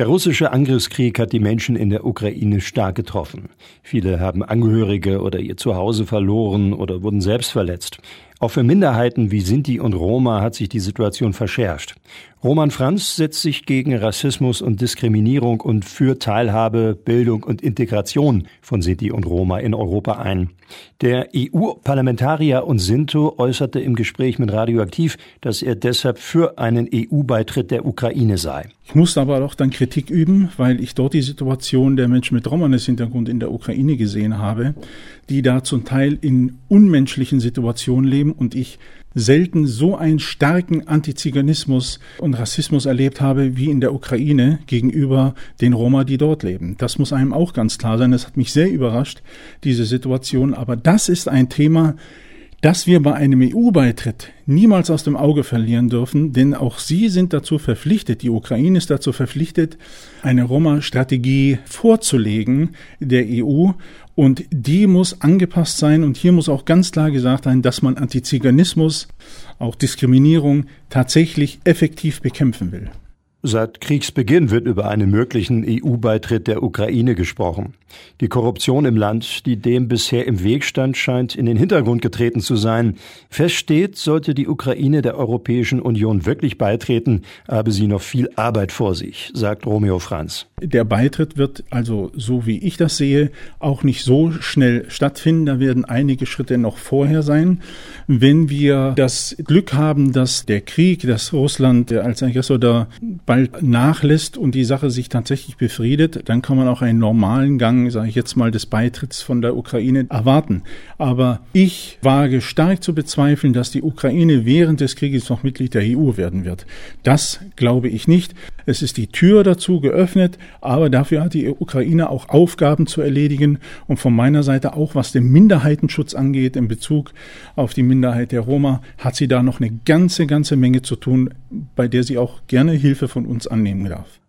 Der russische Angriffskrieg hat die Menschen in der Ukraine stark getroffen. Viele haben Angehörige oder ihr Zuhause verloren oder wurden selbst verletzt. Auch für Minderheiten wie Sinti und Roma hat sich die Situation verschärft. Roman Franz setzt sich gegen Rassismus und Diskriminierung und für Teilhabe, Bildung und Integration von Sinti und Roma in Europa ein. Der EU-Parlamentarier und Sinto äußerte im Gespräch mit Radioaktiv, dass er deshalb für einen EU-Beitritt der Ukraine sei. Ich musste aber auch dann Kritik üben, weil ich dort die Situation der Menschen mit Romanes-Hintergrund in der Ukraine gesehen habe, die da zum Teil in unmenschlichen Situationen leben und ich selten so einen starken Antiziganismus und Rassismus erlebt habe wie in der Ukraine gegenüber den Roma, die dort leben. Das muss einem auch ganz klar sein. Das hat mich sehr überrascht, diese Situation. Aber das ist ein Thema, das wir bei einem EU-Beitritt niemals aus dem Auge verlieren dürfen, denn auch sie sind dazu verpflichtet, die Ukraine ist dazu verpflichtet, eine Roma-Strategie vorzulegen der EU und die muss angepasst sein und hier muss auch ganz klar gesagt sein, dass man Antiziganismus, auch Diskriminierung tatsächlich effektiv bekämpfen will. Seit Kriegsbeginn wird über einen möglichen EU-Beitritt der Ukraine gesprochen. Die Korruption im Land, die dem bisher im Weg stand, scheint in den Hintergrund getreten zu sein. Fest steht, sollte die Ukraine der Europäischen Union wirklich beitreten, habe sie noch viel Arbeit vor sich, sagt Romeo Franz. Der Beitritt wird also, so wie ich das sehe, auch nicht so schnell stattfinden. Da werden einige Schritte noch vorher sein. Wenn wir das Glück haben, dass der Krieg, dass Russland als Aggressor da bald nachlässt und die Sache sich tatsächlich befriedet, dann kann man auch einen normalen Gang, sage ich jetzt mal, des Beitritts von der Ukraine erwarten. Aber ich wage stark zu bezweifeln, dass die Ukraine während des Krieges noch Mitglied der EU werden wird. Das glaube ich nicht. Es ist die Tür dazu geöffnet, aber dafür hat die Ukraine auch Aufgaben zu erledigen und von meiner Seite auch, was den Minderheitenschutz angeht in Bezug auf die Minderheit der Roma, hat sie da noch eine ganze, ganze Menge zu tun, bei der sie auch gerne Hilfe von uns annehmen darf.